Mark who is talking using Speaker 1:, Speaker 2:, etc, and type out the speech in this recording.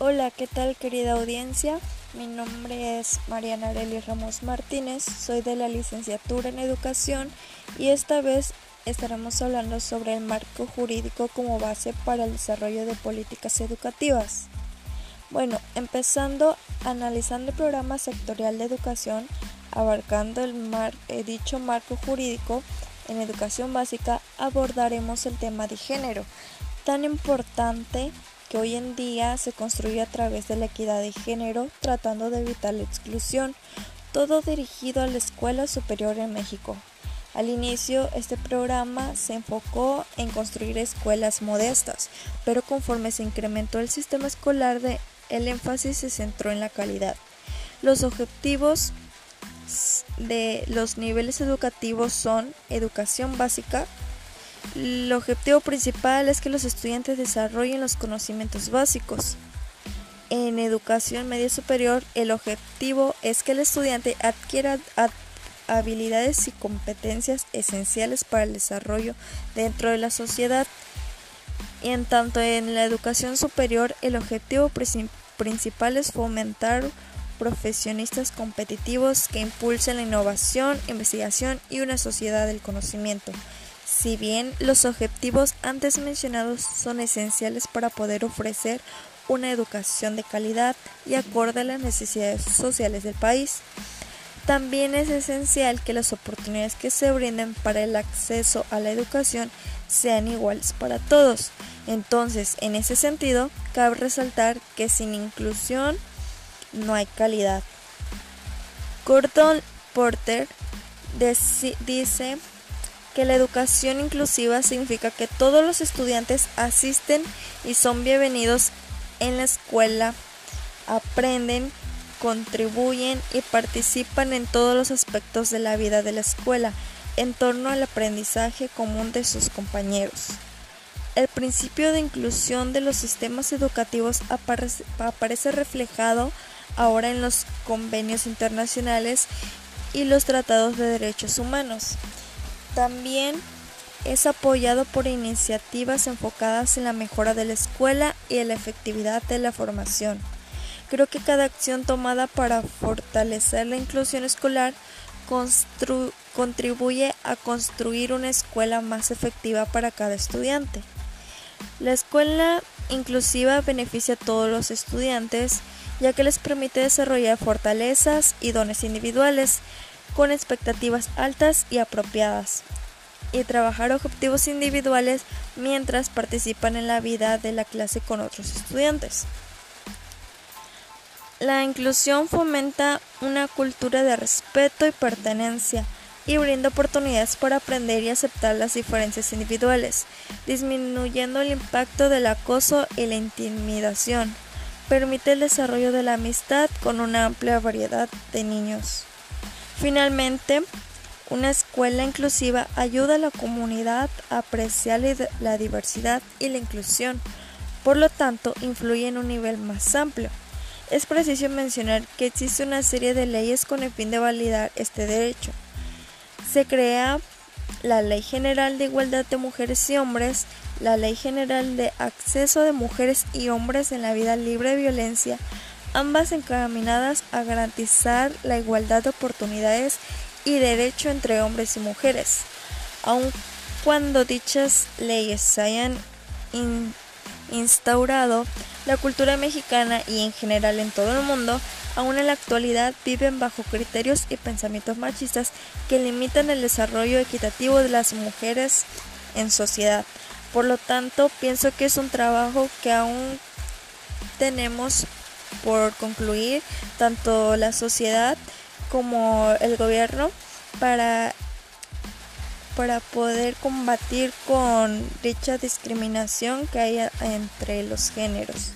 Speaker 1: Hola, ¿qué tal querida audiencia? Mi nombre es Mariana Arely Ramos Martínez, soy de la licenciatura en educación y esta vez estaremos hablando sobre el marco jurídico como base para el desarrollo de políticas educativas. Bueno, empezando analizando el programa sectorial de educación, abarcando eh, dicho marco jurídico en educación básica, abordaremos el tema de género, tan importante que hoy en día se construye a través de la equidad de género, tratando de evitar la exclusión, todo dirigido a la Escuela Superior en México. Al inicio, este programa se enfocó en construir escuelas modestas, pero conforme se incrementó el sistema escolar, el énfasis se centró en la calidad. Los objetivos de los niveles educativos son educación básica, el objetivo principal es que los estudiantes desarrollen los conocimientos básicos. En educación media superior, el objetivo es que el estudiante adquiera habilidades y competencias esenciales para el desarrollo dentro de la sociedad. Y en tanto en la educación superior, el objetivo principal es fomentar profesionistas competitivos que impulsen la innovación, investigación y una sociedad del conocimiento. Si bien los objetivos antes mencionados son esenciales para poder ofrecer una educación de calidad y acorde a las necesidades sociales del país, también es esencial que las oportunidades que se brinden para el acceso a la educación sean iguales para todos. Entonces, en ese sentido, cabe resaltar que sin inclusión no hay calidad. Gordon Porter dice que la educación inclusiva significa que todos los estudiantes asisten y son bienvenidos en la escuela, aprenden, contribuyen y participan en todos los aspectos de la vida de la escuela en torno al aprendizaje común de sus compañeros. El principio de inclusión de los sistemas educativos aparece, aparece reflejado ahora en los convenios internacionales y los tratados de derechos humanos. También es apoyado por iniciativas enfocadas en la mejora de la escuela y en la efectividad de la formación. Creo que cada acción tomada para fortalecer la inclusión escolar contribuye a construir una escuela más efectiva para cada estudiante. La escuela inclusiva beneficia a todos los estudiantes ya que les permite desarrollar fortalezas y dones individuales con expectativas altas y apropiadas, y trabajar objetivos individuales mientras participan en la vida de la clase con otros estudiantes. La inclusión fomenta una cultura de respeto y pertenencia y brinda oportunidades para aprender y aceptar las diferencias individuales, disminuyendo el impacto del acoso y la intimidación. Permite el desarrollo de la amistad con una amplia variedad de niños. Finalmente, una escuela inclusiva ayuda a la comunidad a apreciar la diversidad y la inclusión, por lo tanto influye en un nivel más amplio. Es preciso mencionar que existe una serie de leyes con el fin de validar este derecho. Se crea la Ley General de Igualdad de Mujeres y Hombres, la Ley General de Acceso de Mujeres y Hombres en la Vida Libre de Violencia, ambas encaminadas a garantizar la igualdad de oportunidades y derecho entre hombres y mujeres. Aun cuando dichas leyes se hayan instaurado, la cultura mexicana y en general en todo el mundo aún en la actualidad viven bajo criterios y pensamientos machistas que limitan el desarrollo equitativo de las mujeres en sociedad. Por lo tanto, pienso que es un trabajo que aún tenemos por concluir tanto la sociedad como el gobierno para para poder combatir con dicha discriminación que hay entre los géneros.